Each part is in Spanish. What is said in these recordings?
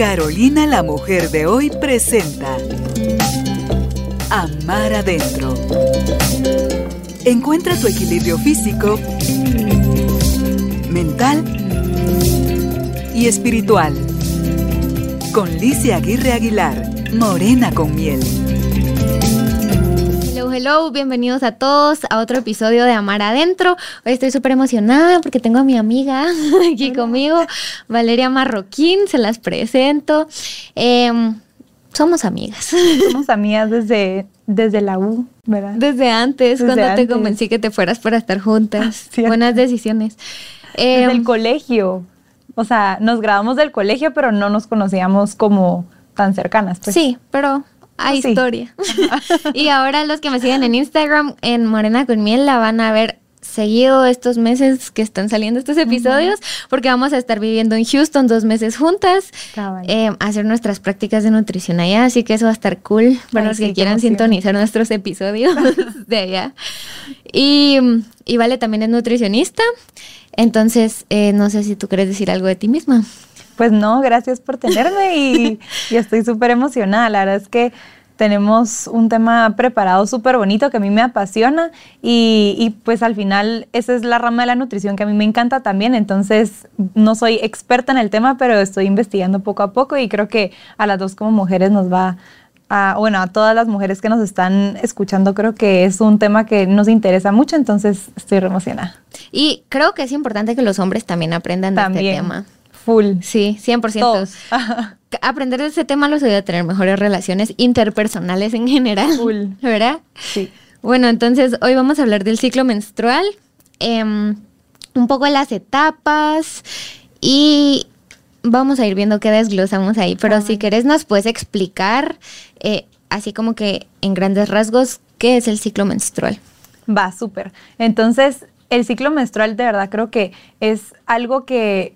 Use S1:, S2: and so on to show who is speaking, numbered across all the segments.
S1: Carolina la mujer de hoy presenta Amar adentro. Encuentra tu equilibrio físico, mental y espiritual. Con Licia Aguirre Aguilar, Morena con miel.
S2: Hello, bienvenidos a todos a otro episodio de Amar Adentro. Hoy estoy súper emocionada porque tengo a mi amiga aquí conmigo, Valeria Marroquín, se las presento. Em, somos amigas.
S3: Somos amigas desde, desde la U, ¿verdad?
S2: Desde antes,
S3: Desde
S2: cuando te convencí que te fueras para estar juntas. Buenas decisiones.
S3: Desde
S2: Em,
S3: el colegio. O sea, nos graduamos del colegio, pero no nos conocíamos como tan cercanas. Pues.
S2: Sí, pero hay
S3: Sí.
S2: historia. y ahora los que me siguen en Instagram, en Morena con Miel, la van a ver seguido estos meses que están saliendo estos episodios, porque vamos a estar viviendo en Houston dos meses juntas, eh, a hacer nuestras prácticas de nutrición allá, así que eso va a estar cool para
S3: Ay,
S2: los
S3: sí,
S2: que quieran sintonizar nuestros episodios de allá. Y, y Vale también es nutricionista, entonces eh, no sé si tú quieres decir algo de ti misma.
S3: Pues no, gracias por tenerme y, y estoy súper emocionada. La verdad es que tenemos un tema preparado súper bonito que a mí me apasiona y, y, pues al final esa es la rama de la nutrición que a mí me encanta también. Entonces no soy experta en el tema, pero estoy investigando poco a poco y creo que a las dos como mujeres nos va a, bueno, a todas las mujeres que nos están escuchando, creo que es un tema que nos interesa mucho, entonces estoy re emocionada.
S2: Y creo que es importante que los hombres también aprendan de este tema.
S3: Full.
S2: Sí, 100%.
S3: Todos.
S2: Aprender de este tema los ayuda a tener mejores relaciones interpersonales en general.
S3: Full.
S2: ¿Verdad?
S3: Sí.
S2: Bueno, entonces hoy vamos a hablar del ciclo menstrual, em, un poco de las etapas y vamos a ir viendo qué desglosamos ahí. Pero si querés nos puedes explicar, eh, así como que en grandes rasgos, qué es el ciclo menstrual.
S3: Va, súper. Entonces, el ciclo menstrual de verdad creo que es algo que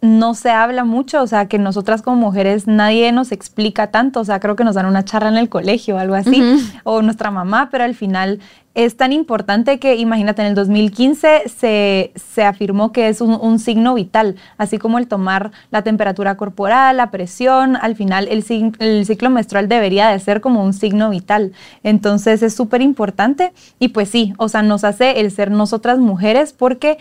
S3: no se habla mucho, o sea, que nosotras como mujeres nadie nos explica tanto, o sea, creo que nos dan una charla en el colegio o algo así, o nuestra mamá, pero al final es tan importante que, imagínate, en el 2015 se, se afirmó que es un, un signo vital, así como el tomar la temperatura corporal, la presión, al final el, el ciclo menstrual debería de ser como un signo vital. Entonces es súper importante y pues sí, o sea, nos hace el ser nosotras mujeres porque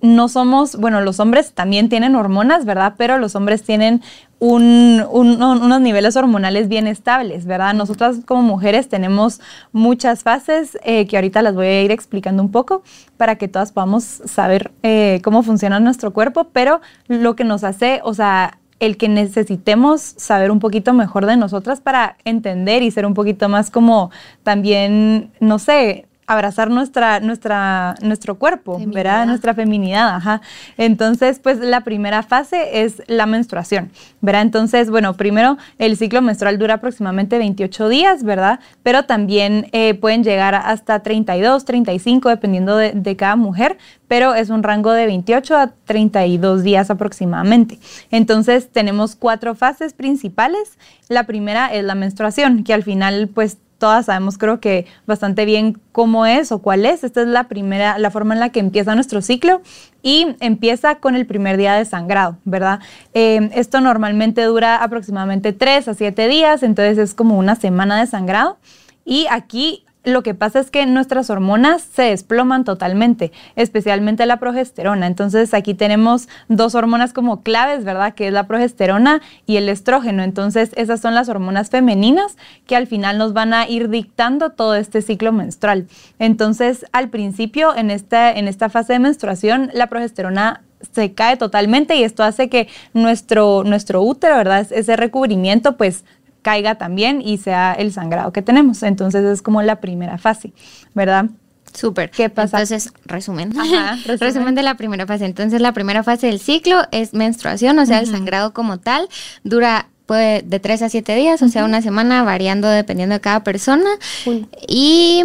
S3: no somos, bueno, los hombres también tienen hormonas, ¿verdad? Pero los hombres tienen un- un- un- unos niveles hormonales bien estables, ¿verdad? Nosotras como mujeres tenemos muchas fases eh, que ahorita las voy a ir explicando un poco para que todas podamos saber eh, cómo funciona nuestro cuerpo, pero lo que nos hace, o sea, el que necesitemos saber un poquito mejor de nosotras para entender y ser un poquito más como también, no sé, abrazar nuestra, nuestra, nuestro cuerpo,
S2: Feminidad.
S3: ¿verdad? Nuestra feminidad, ajá. Entonces, pues la primera fase es la menstruación, ¿verdad? Entonces, bueno, primero el ciclo menstrual dura aproximadamente 28 días, ¿verdad? Pero también eh, pueden llegar hasta 32, 35, dependiendo de, de cada mujer, pero es un rango de 28 a 32 días aproximadamente. Entonces, tenemos cuatro fases principales. La primera es la menstruación, que al final, pues, todas sabemos creo que bastante bien cómo es o cuál es. Esta es la primera, la forma en la que empieza nuestro ciclo y empieza con el primer día de sangrado, ¿verdad? Eh, esto normalmente dura aproximadamente 3 a 7 días, entonces es como una semana de sangrado. Y aquí lo que pasa es que nuestras hormonas se desploman totalmente, especialmente la progesterona. Entonces aquí tenemos dos hormonas como claves, ¿verdad? Que es la progesterona y el estrógeno. Entonces esas son las hormonas femeninas que al final nos van a ir dictando todo este ciclo menstrual. Entonces al principio en esta, en esta fase de menstruación la progesterona se cae totalmente y esto hace que nuestro, nuestro útero, ¿verdad? Ese recubrimiento pues caiga también y sea el sangrado que tenemos. Entonces es como la primera fase, ¿verdad?
S2: Súper.
S3: ¿Qué pasa?
S2: Entonces, resumen.
S3: Ajá,
S2: resumen.
S3: resumen.
S2: de la primera fase. Entonces, la primera fase del ciclo es menstruación, o sea, el sangrado como tal. Dura puede de 3 a 7 días, o sea, una semana, variando dependiendo de cada persona.
S3: Uy.
S2: Y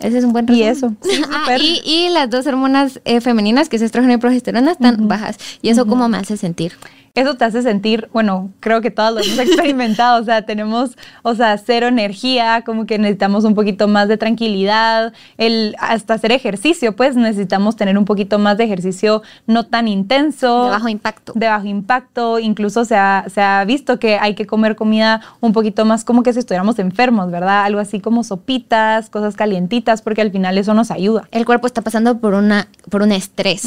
S2: ese es un buen
S3: Y
S2: resumen.
S3: eso, sí,
S2: Ah, y, y las dos hormonas eh, femeninas, que es estrógeno y progesterona, están bajas. ¿Y eso cómo me hace sentir?
S3: Eso te hace sentir, bueno, creo que todos lo hemos experimentado, o sea, tenemos, o sea, cero energía, como que necesitamos un poquito más de tranquilidad, el hasta hacer ejercicio, pues necesitamos tener un poquito más de ejercicio no tan intenso.
S2: De bajo impacto.
S3: De bajo impacto, incluso se ha, se ha visto que hay que comer comida un poquito más como que si estuviéramos enfermos, ¿verdad? Algo así como sopitas, cosas calientitas, porque al final eso nos ayuda.
S2: El cuerpo está pasando por, una, por un estrés.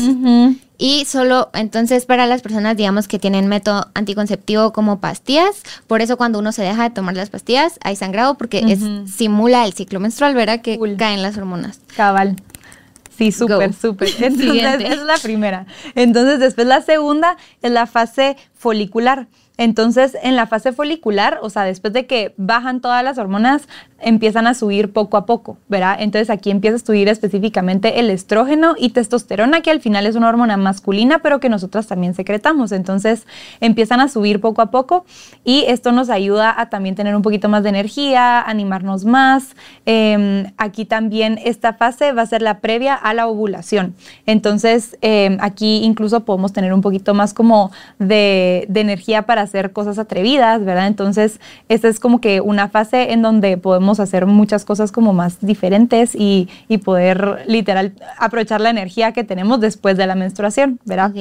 S2: Y solo, entonces, para las personas, digamos, que tienen método anticonceptivo como pastillas, por eso cuando uno se deja de tomar las pastillas, hay sangrado porque es, simula el ciclo menstrual, ¿verdad? Que caen las hormonas.
S3: Cabal. Sí, súper, súper. Entonces, esa es la primera. Entonces, después la segunda es la fase folicular. Entonces, en la fase folicular, o sea, después de que bajan todas las hormonas, empiezan a subir poco a poco, ¿verdad? Entonces aquí empieza a subir específicamente el estrógeno y testosterona, que al final es una hormona masculina, pero que nosotras también secretamos. Entonces empiezan a subir poco a poco y esto nos ayuda a también tener un poquito más de energía, animarnos más. Em, aquí también esta fase va a ser la previa a la ovulación. Entonces em, aquí incluso podemos tener un poquito más como de, de energía para hacer cosas atrevidas, ¿verdad? Entonces esta es como que una fase en donde podemos hacer muchas cosas como más diferentes y, poder literal aprovechar la energía que tenemos después de la menstruación, ¿verdad?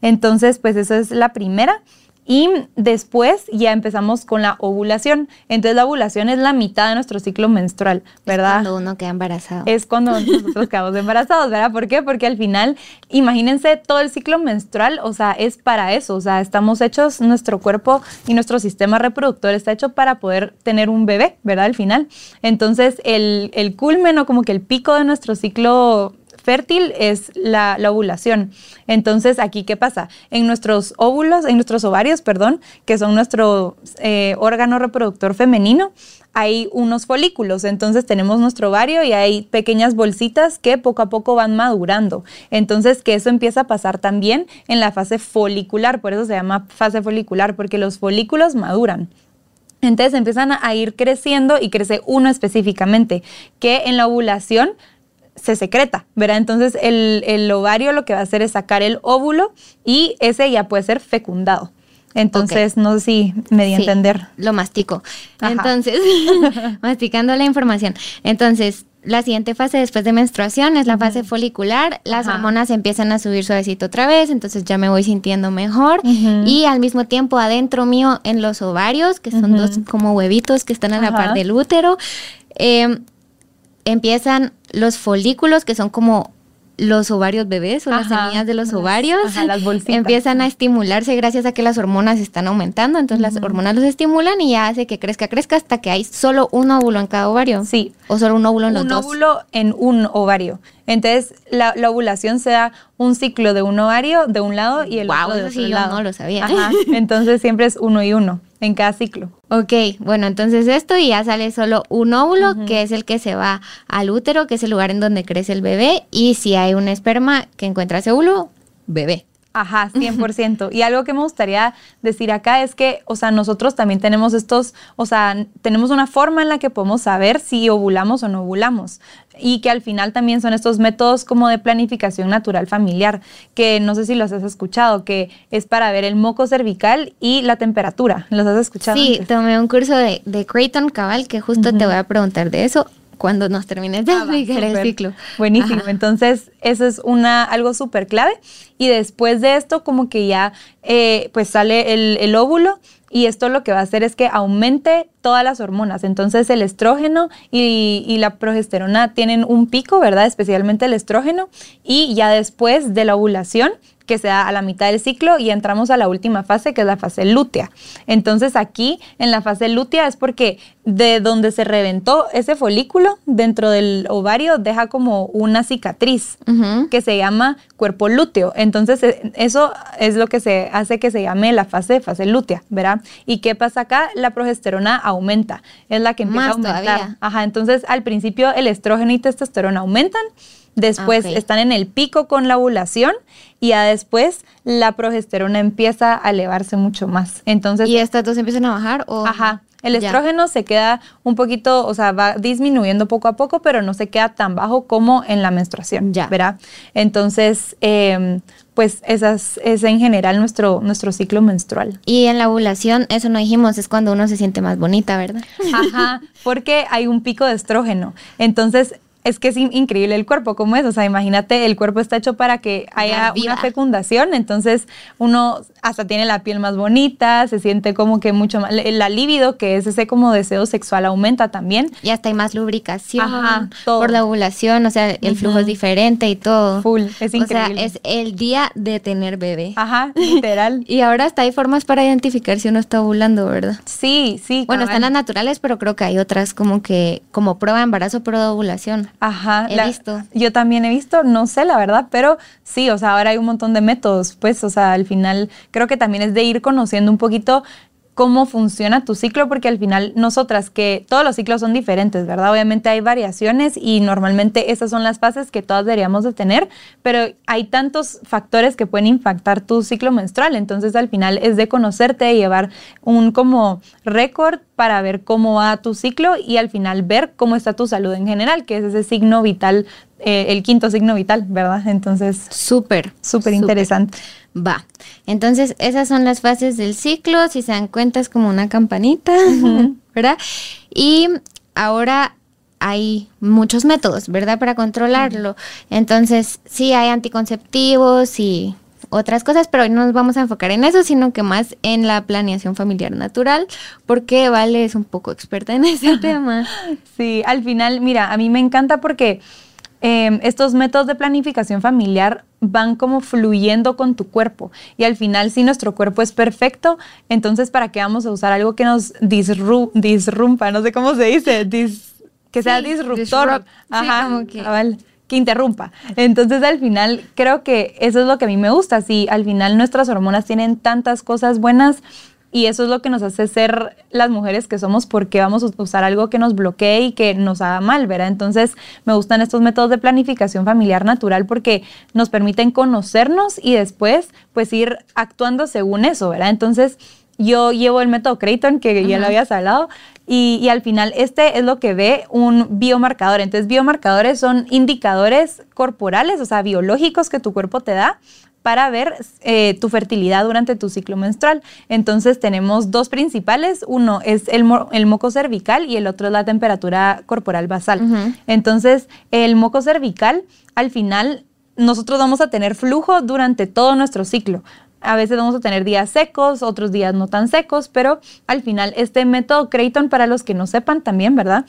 S3: Entonces, pues esa es la primera. Y después ya empezamos con la ovulación. Entonces la ovulación es la mitad de nuestro ciclo menstrual, ¿verdad?
S2: Es cuando uno queda embarazado.
S3: Es cuando nosotros quedamos embarazados, ¿verdad? ¿Por qué? Porque al final, imagínense todo el ciclo menstrual, o sea, es para eso, o sea, estamos hechos, nuestro cuerpo y nuestro sistema reproductor está hecho para poder tener un bebé, ¿verdad? Al final. Entonces el, el culmen o como que el pico de nuestro ciclo fértil es la, ovulación. Entonces, aquí, ¿qué pasa? En nuestros óvulos, en nuestros ovarios, perdón, que son nuestro eh, órgano reproductor femenino, hay unos folículos. Entonces, tenemos nuestro ovario y hay pequeñas bolsitas que poco a poco van madurando. Entonces, que eso empieza a pasar también en la fase folicular, por eso se llama fase folicular, porque los folículos maduran. Entonces empiezan a ir creciendo y crece uno específicamente, que en la ovulación se secreta, ¿verdad? Entonces el, ovario lo que va a hacer es sacar el óvulo y ese ya puede ser fecundado. Entonces, no sé si me di a entender.
S2: Lo mastico. Entonces, masticando la información. Entonces, la siguiente fase después de menstruación es la fase folicular. Las hormonas empiezan a subir suavecito otra vez, entonces ya me voy sintiendo mejor. Y al mismo tiempo adentro mío en los ovarios, que son dos como huevitos que están a la par del útero, eh, empiezan los folículos, que son como los ovarios bebés o las semillas de los ovarios empiezan a estimularse gracias a que las hormonas están aumentando. Entonces las hormonas los estimulan y ya hace que crezca, crezca hasta que hay solo un óvulo en cada ovario.
S3: Sí.
S2: O solo un óvulo en los dos.
S3: Un óvulo en un ovario. Entonces la, ovulación se da un ciclo de un ovario de un lado y el otro de otro sí,
S2: Yo no lo sabía.
S3: Entonces siempre es uno y uno en cada ciclo.
S2: Ok, bueno, entonces esto y ya sale solo un óvulo, que es el que se va al útero, que es el lugar en donde crece el bebé, y si hay un esperma que encuentra ese óvulo, bebé.
S3: Ajá, 100%. y algo que me gustaría decir acá es que, o sea, nosotros también tenemos estos, o sea, tenemos una forma en la que podemos saber si ovulamos o no ovulamos. Y que al final también son estos métodos como de planificación natural familiar, que no sé si los has escuchado, que es para ver el moco cervical y la temperatura. ¿Los has escuchado?
S2: Sí, tomé un curso de, de Creighton Cabal, que justo te voy a preguntar de eso cuando nos termines de ah, explicar el ciclo.
S3: Buenísimo. Entonces, eso es una, algo súper clave. Y después de esto, como que ya eh, pues sale el, el óvulo y esto lo que va a hacer es que aumente todas las hormonas. Entonces el estrógeno y, y, la progesterona tienen un pico, ¿verdad? Especialmente el estrógeno. Y ya después de la ovulación que se da a la mitad del ciclo y entramos a la última fase, que es la fase lútea. Entonces aquí en la fase lútea es porque de donde se reventó ese folículo dentro del ovario deja como una cicatriz que se llama cuerpo lúteo. Entonces e, eso es lo que se hace que se llame la fase fase lútea, ¿verdad? ¿Y qué pasa acá? La progesterona aumenta, es la que empieza a aumentar. Ajá, entonces al principio el estrógeno y testosterona aumentan Después están en el pico con la ovulación y ya después la progesterona empieza a elevarse mucho más. Entonces,
S2: ¿Y estas dos empiezan a bajar? O?
S3: Ajá. El estrógeno se queda un poquito, o sea, va disminuyendo poco a poco, pero no se queda tan bajo como en la menstruación. Ya. ¿Verdad? Entonces, em, pues esas es en general nuestro, nuestro ciclo menstrual.
S2: Y en la ovulación, eso no dijimos, es cuando uno se siente más bonita, ¿verdad?
S3: Ajá, porque hay un pico de estrógeno. Entonces, es que es increíble el cuerpo, como es. O sea, imagínate, el cuerpo está hecho para que haya una fecundación, entonces uno hasta tiene la piel más bonita, se siente como que mucho más. La libido, que es ese como deseo sexual, aumenta también.
S2: Y hasta hay más lubricación por la ovulación, o sea, el flujo es diferente y todo.
S3: Full, es increíble.
S2: O sea, es el día de tener bebé.
S3: Ajá, literal.
S2: y ahora hasta hay formas para identificar si uno está ovulando, ¿verdad?
S3: Sí, sí.
S2: Bueno, están las naturales, pero creo que hay otras como que, como prueba de embarazo, pero de ovulación.
S3: Ajá.
S2: He visto.
S3: Yo también he visto, no sé la verdad, pero sí, o sea, ahora hay un montón de métodos, pues, o sea, al final creo que también es de ir conociendo un poquito cómo funciona tu ciclo, porque al final nosotras, que todos los ciclos son diferentes, ¿verdad? Obviamente hay variaciones y normalmente esas son las fases que todas deberíamos de tener, pero hay tantos factores que pueden impactar tu ciclo menstrual, entonces al final es de conocerte, y llevar un como récord para ver cómo va tu ciclo y al final ver cómo está tu salud en general, que es ese signo vital, eh, el quinto signo vital, ¿verdad? Entonces,
S2: súper,
S3: súper interesante.
S2: Va. Entonces, esas son las fases del ciclo. Si se dan cuenta, es como una campanita, ¿verdad? Y ahora hay muchos métodos, ¿verdad? Para controlarlo. Entonces, sí hay anticonceptivos y otras cosas, pero hoy no nos vamos a enfocar en eso, sino que más en la planeación familiar natural, porque Vale es un poco experta en ese tema.
S3: Sí, al final, mira, a mí me encanta porque Em, estos métodos de planificación familiar van como fluyendo con tu cuerpo. Y al final, si nuestro cuerpo es perfecto, entonces ¿para qué vamos a usar algo que nos disrumpa? No sé cómo se dice, que sea disruptor. Ajá, que... que interrumpa. Entonces al final creo que eso es lo que a mí me gusta. Si al final nuestras hormonas tienen tantas cosas buenas, y eso es lo que nos hace ser las mujeres que somos porque vamos a usar algo que nos bloquee y que nos haga mal, ¿verdad? Entonces me gustan estos métodos de planificación familiar natural porque nos permiten conocernos y después pues ir actuando según eso, ¿verdad? Entonces yo llevo el método Creighton, que ya lo habías hablado, y, y, al final este es lo que ve un biomarcador. Entonces, biomarcadores son indicadores corporales, o sea, biológicos que tu cuerpo te da para ver eh, tu fertilidad durante tu ciclo menstrual. Entonces tenemos dos principales, uno es el, moco cervical y el otro es la temperatura corporal basal. Entonces el moco cervical, al final, nosotros vamos a tener flujo durante todo nuestro ciclo. A veces vamos a tener días secos, otros días no tan secos, pero al final este método Creighton, para los que no sepan también, ¿verdad?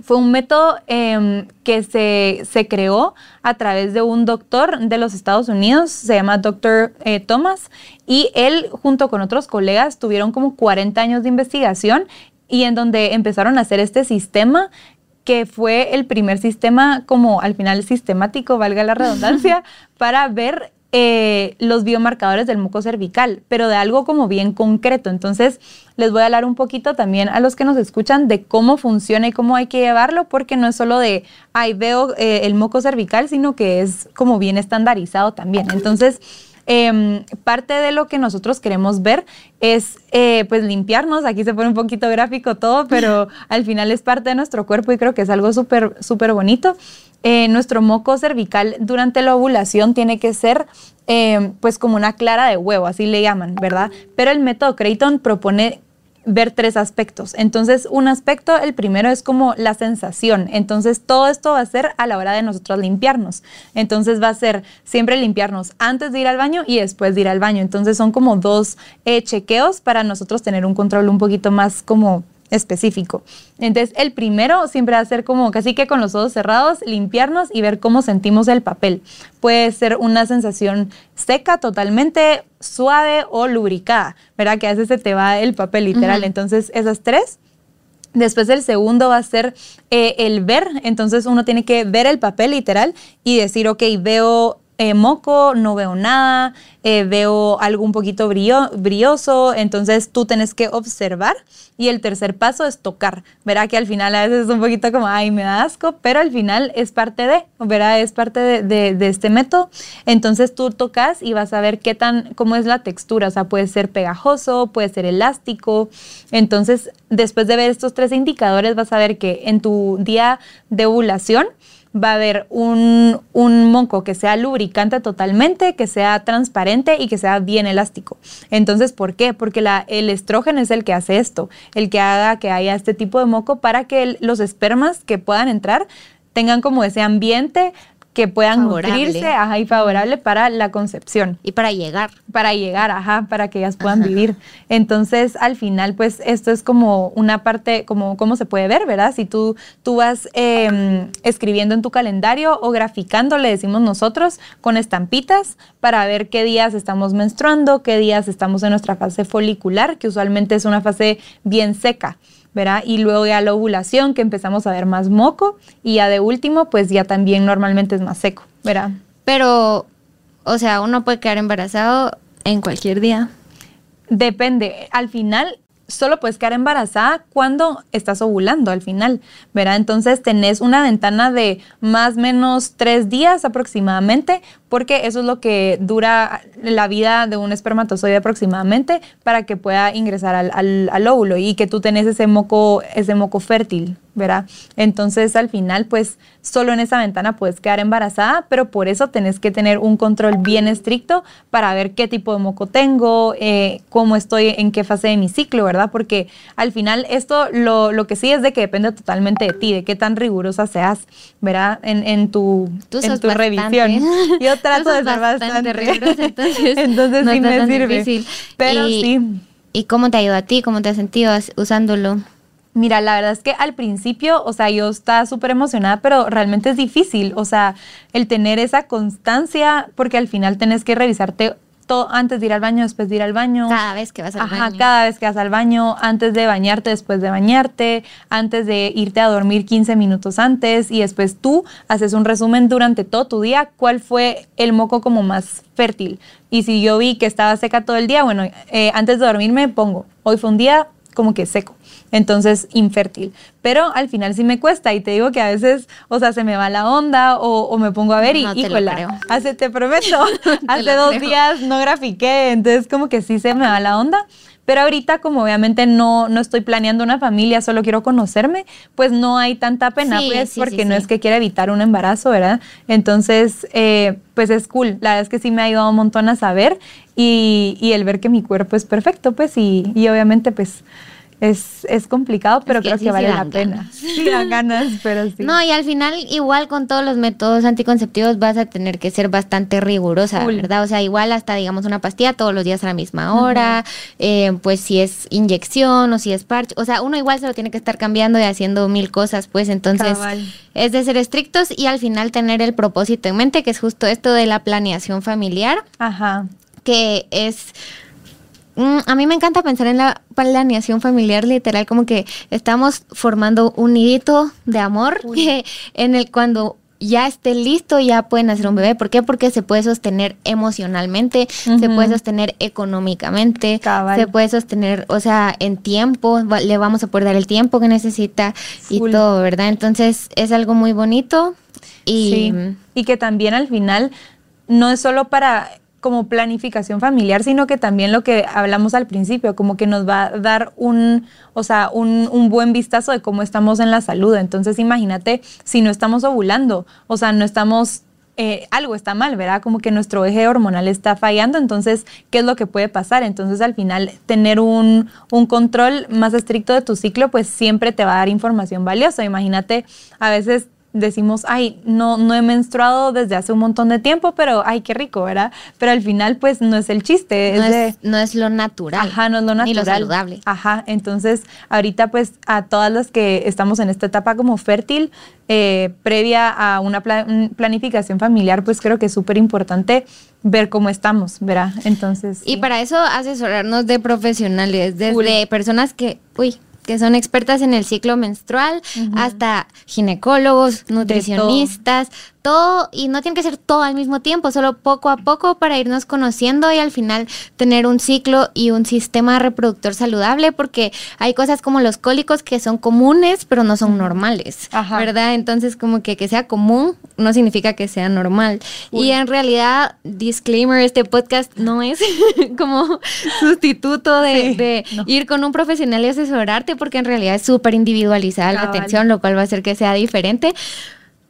S3: Fue un método em, que se, creó a través de un doctor de los Estados Unidos, se llama Dr. Eh, Thomas, y él junto con otros colegas tuvieron como 40 años de investigación y en donde empezaron a hacer este sistema que fue el primer sistema como al final sistemático, valga la redundancia, para ver eh, los biomarcadores del muco cervical, pero de algo como bien concreto. Entonces, les voy a hablar un poquito también a los que nos escuchan de cómo funciona y cómo hay que llevarlo, porque no es solo de, ay, veo eh, el moco cervical, sino que es como bien estandarizado también. Entonces, em, parte de lo que nosotros queremos ver es eh, pues limpiarnos, aquí se pone un poquito gráfico todo, pero al final es parte de nuestro cuerpo y creo que es algo súper, súper bonito. Eh, nuestro moco cervical durante la ovulación tiene que ser eh, pues como una clara de huevo, así le llaman, ¿verdad? Pero el método Creighton propone ver tres aspectos. Entonces, un aspecto, el primero es como la sensación. Entonces, todo esto va a ser a la hora de nosotros limpiarnos. Entonces, va a ser siempre limpiarnos antes de ir al baño y después de ir al baño. Entonces, son como dos eh, chequeos para nosotros tener un control un poquito más como específico. Entonces, el primero siempre va a ser como casi que con los ojos cerrados, limpiarnos y ver cómo sentimos el papel. Puede ser una sensación seca, totalmente suave o lubricada, ¿verdad? Que a veces se te va el papel literal. Entonces, esas tres. Después el segundo va a ser eh, el ver, entonces uno tiene que ver el papel literal y decir, ok, veo eh, moco, no veo nada, eh, veo algo un poquito brillo, brilloso, entonces tú tienes que observar. Y el tercer paso es tocar. Verá que al final a veces es un poquito como, ay, me da asco, pero al final es parte de, verá, es parte de, de, este método. Entonces tú tocas y vas a ver qué tan, cómo es la textura, o sea, puede ser pegajoso, puede ser elástico. Entonces, después de ver estos tres indicadores, vas a ver que en tu día de ovulación, va a haber un, un moco que sea lubricante totalmente, que sea transparente y que sea bien elástico. Entonces, ¿por qué? Porque la, el estrógeno es el que hace esto, el que haga que haya este tipo de moco para que los espermas que puedan entrar tengan como ese ambiente que puedan nutrirse ajá, y favorable para la concepción.
S2: Y para llegar.
S3: Para llegar, ajá, para que ellas puedan vivir. Entonces, al final, pues esto es como una parte, como cómo se puede ver, ¿verdad? Si tú, tú vas em, escribiendo en tu calendario o graficando, le decimos nosotros, con estampitas para ver qué días estamos menstruando, qué días estamos en nuestra fase folicular, que usualmente es una fase bien seca. ¿Verdad? Y luego ya la ovulación, que empezamos a ver más moco, y ya de último, pues ya también normalmente es más seco, ¿verdad?
S2: Pero, o sea, uno puede quedar embarazado en cualquier día.
S3: Depende. Al final, solo puedes quedar embarazada cuando estás ovulando al final, ¿verdad? Entonces tenés una ventana de más o menos tres días aproximadamente, porque eso es lo que dura la vida de un espermatozoide aproximadamente para que pueda ingresar al, al óvulo y que tú tenés ese moco, ese moco fértil, ¿verdad? Entonces al final pues solo en esa ventana puedes quedar embarazada, pero por eso tenés que tener un control bien estricto para ver qué tipo de moco tengo, eh, cómo estoy, en qué fase de mi ciclo, ¿verdad? Porque al final esto lo, lo, que sí es de que depende totalmente de ti, de qué tan rigurosa seas, ¿verdad? En, en tu, en tu revisión. Yo trato de ser bastante, rigurosa, entonces, entonces sí me sirve. Pero sí.
S2: ¿Y cómo te ayuda a ti? ¿Cómo te has sentido usándolo?
S3: Mira, la verdad es que al principio, o sea, yo estaba súper emocionada, pero realmente es difícil, o sea, el tener esa constancia, porque al final tenés que revisarte todo antes de ir al baño, después de ir al baño.
S2: Cada vez que vas al
S3: Ajá, cada vez que vas al baño, antes de bañarte, después de bañarte, antes de irte a dormir 15 minutos antes y después tú haces un resumen durante todo tu día, cuál fue el moco como más fértil. Y si yo vi que estaba seca todo el día, bueno, eh, antes de dormirme pongo, hoy fue un día como que seco entonces infértil. Pero al final sí me cuesta y te digo que a veces, o sea, se me va la onda o, me pongo a ver y, no híjola, hace, te prometo, hace dos días no grafiqué, entonces como que sí se me va la onda. Pero ahorita, como obviamente no, no estoy planeando una familia, solo quiero conocerme, pues no hay tanta pena, pues, porque no es que quiera evitar un embarazo, ¿verdad? Entonces, eh, pues es cool. La verdad es que sí me ha ayudado un montón a saber y, y el ver que mi cuerpo es perfecto, pues, y, y obviamente, pues, es, es complicado, pero creo que vale la pena. Sí, dan ganas, pero sí.
S2: No, y al final, igual con todos los métodos anticonceptivos, vas a tener que ser bastante rigurosa, ¿verdad? O sea, igual hasta, digamos, una pastilla todos los días a la misma hora, eh, pues si es inyección o si es parche, o sea, uno igual se lo tiene que estar cambiando y haciendo mil cosas, pues entonces es de ser estrictos y al final tener el propósito en mente, que es justo esto de la planeación familiar.
S3: Ajá.
S2: Que es a mí me encanta pensar en la planeación familiar literal, como que estamos formando un nidito de amor que en el cuando ya esté listo, ya pueden hacer un bebé. ¿Por qué? Porque se puede sostener emocionalmente, se puede sostener económicamente, se puede sostener, o sea, en tiempo, le vamos a poder dar el tiempo que necesita y todo, ¿verdad? Entonces es algo muy bonito y,
S3: y que también al final no es solo para como planificación familiar, sino que también lo que hablamos al principio, como que nos va a dar un, o sea, un, buen vistazo de cómo estamos en la salud. Entonces, imagínate si no estamos ovulando, o sea, no estamos eh, algo está mal, ¿verdad? Como que nuestro eje hormonal está fallando, entonces, ¿qué es lo que puede pasar? Entonces, al final, tener un, un, control más estricto de tu ciclo, pues siempre te va a dar información valiosa. Imagínate, a veces decimos, ay, no, no he menstruado desde hace un montón de tiempo, pero ay, qué rico, ¿verdad? Pero al final, pues no es el chiste.
S2: No es, no es lo natural.
S3: Ajá, no es lo natural. Ni
S2: lo saludable.
S3: Ajá, entonces ahorita pues a todas las que estamos en esta etapa como fértil, eh, previa a una planificación familiar, pues creo que es súper importante ver cómo estamos, ¿verdad? Entonces...
S2: Y para eso asesorarnos de profesionales, desde personas que, uy, que son expertas en el ciclo menstrual, hasta ginecólogos, nutricionistas, todo y no tiene que ser todo al mismo tiempo, solo poco a poco para irnos conociendo y al final tener un ciclo y un sistema reproductor saludable porque hay cosas como los cólicos que son comunes pero no son normales, ¿verdad? Entonces como que que sea común no significa que sea normal. Y en realidad, disclaimer, este podcast no es como sustituto de, ir con un profesional y asesorarte porque en realidad es súper individualizada la atención, lo cual va a hacer que sea diferente.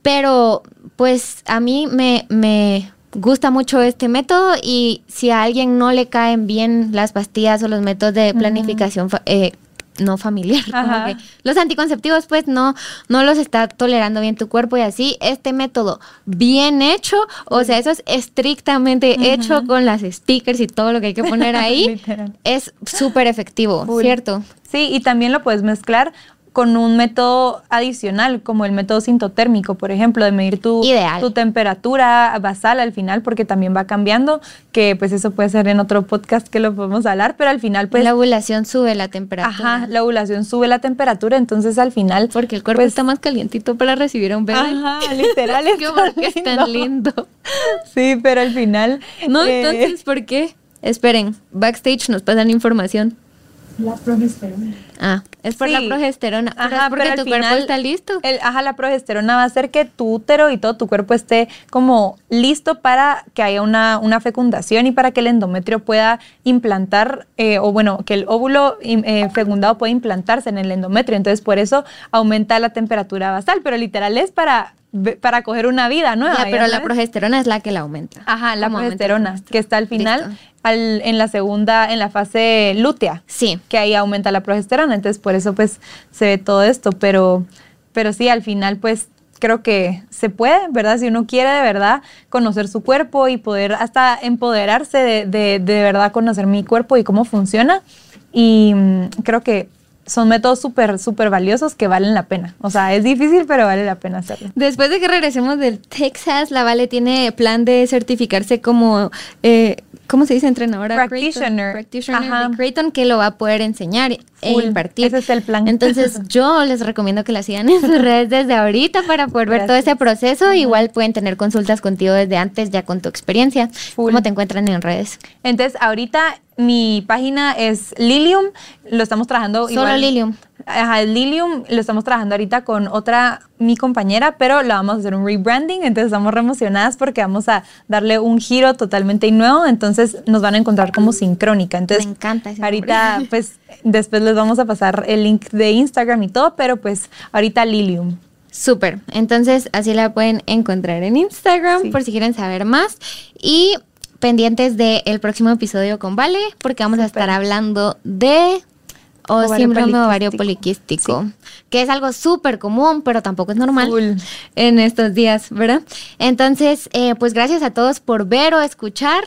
S2: Pero pues a mí me, me gusta mucho este método y si a alguien no le caen bien las pastillas o los métodos de planificación eh, no familiar. los anticonceptivos, pues, no, no los está tolerando bien tu cuerpo y así. Este método bien hecho, o sea, eso es estrictamente hecho con las stickers y todo lo que hay que poner ahí, es súper efectivo, ¿cierto?
S3: Sí, y también lo puedes mezclar con un método adicional, como el método sintotérmico, por ejemplo, de medir tu, tu temperatura basal al final, porque también va cambiando, que pues eso puede ser en otro podcast que lo podemos hablar, pero al final pues...
S2: La ovulación sube la temperatura.
S3: Ajá, la ovulación sube la temperatura, entonces al final...
S2: Porque el cuerpo pues está más calientito para recibir a un bebé.
S3: Ajá, literal. es
S2: es tan lindo.
S3: Sí, pero al final...
S2: No, eh, entonces, ¿por qué? Esperen, backstage nos pasan información.
S4: La progesterona.
S2: Ah, es por la progesterona. Ajá, porque tu cuerpo está listo.
S3: El, ajá, la progesterona va a hacer que tu útero y todo tu cuerpo esté como listo para que haya una, una fecundación y para que el endometrio pueda implantar, eh, o bueno, que el óvulo eh, fecundado pueda implantarse en el endometrio. Entonces, por eso aumenta la temperatura basal, pero literal es para para coger una vida.
S2: Ya, pero la progesterona es la que la aumenta.
S3: Ajá, la progesterona, que está al final, al, en la segunda, en la fase lútea.
S2: Sí.
S3: Que ahí aumenta la progesterona, entonces por eso pues se ve todo esto, pero, pero sí, al final pues creo que se puede, ¿verdad? Si uno quiere de verdad conocer su cuerpo y poder hasta empoderarse de, de, de verdad conocer mi cuerpo y cómo funciona. Y mm, creo que son métodos súper, súper valiosos que valen la pena. O sea, es difícil, pero vale la pena hacerlo.
S2: Después de que regresemos del Texas, la Vale tiene plan de certificarse como, eh, ¿cómo se dice entrenadora?
S3: Practitioner.
S2: Practitioner de Creighton, que lo va a poder enseñar e impartir.
S3: Ese es el plan.
S2: Entonces, yo les recomiendo que la sigan en sus redes desde ahorita para poder ver todo ese proceso. Igual pueden tener consultas contigo desde antes, ya con tu experiencia. ¿Cómo te encuentran en redes?
S3: Entonces, ahorita mi página es Lilium, lo estamos trabajando
S2: Solo Lilium.
S3: Ajá, Lilium lo estamos trabajando ahorita con otra, mi compañera, pero la vamos a hacer un rebranding, entonces estamos re emocionadas porque vamos a darle un giro totalmente nuevo, entonces nos van a encontrar como sincrónica. Entonces,
S2: Me encanta ese
S3: Ahorita, pues, después les vamos a pasar el link de Instagram y todo, pero pues, ahorita Lilium.
S2: Súper, entonces así la pueden encontrar en Instagram por si quieren saber más. Y pendientes del próximo episodio con Vale, porque vamos a estar hablando de o síndrome ovario poliquístico, que es algo súper común, pero tampoco es normal en estos días, ¿verdad? Entonces, eh, pues gracias a todos por ver o escuchar.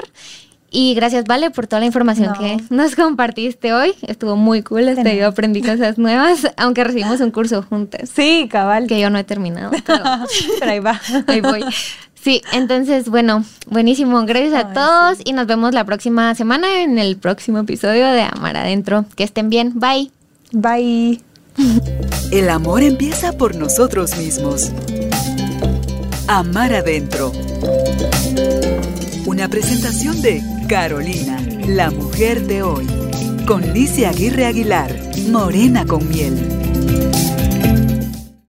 S2: Y gracias, Vale, por toda la información que nos compartiste hoy. Estuvo muy cool, este, yo aprendí cosas nuevas, aunque recibimos un curso juntas.
S3: Sí, cabal.
S2: Que yo no he terminado. Pero,
S3: pero ahí va.
S2: Ahí voy. Sí, entonces, bueno, buenísimo. Gracias a todos y nos vemos la próxima semana en el próximo episodio de Amar Adentro. Que estén bien. Bye.
S3: Bye.
S1: El amor empieza por nosotros mismos. Amar Adentro. Una presentación de Carolina, la mujer de hoy. Con Licia Aguirre Aguilar, Morena con miel.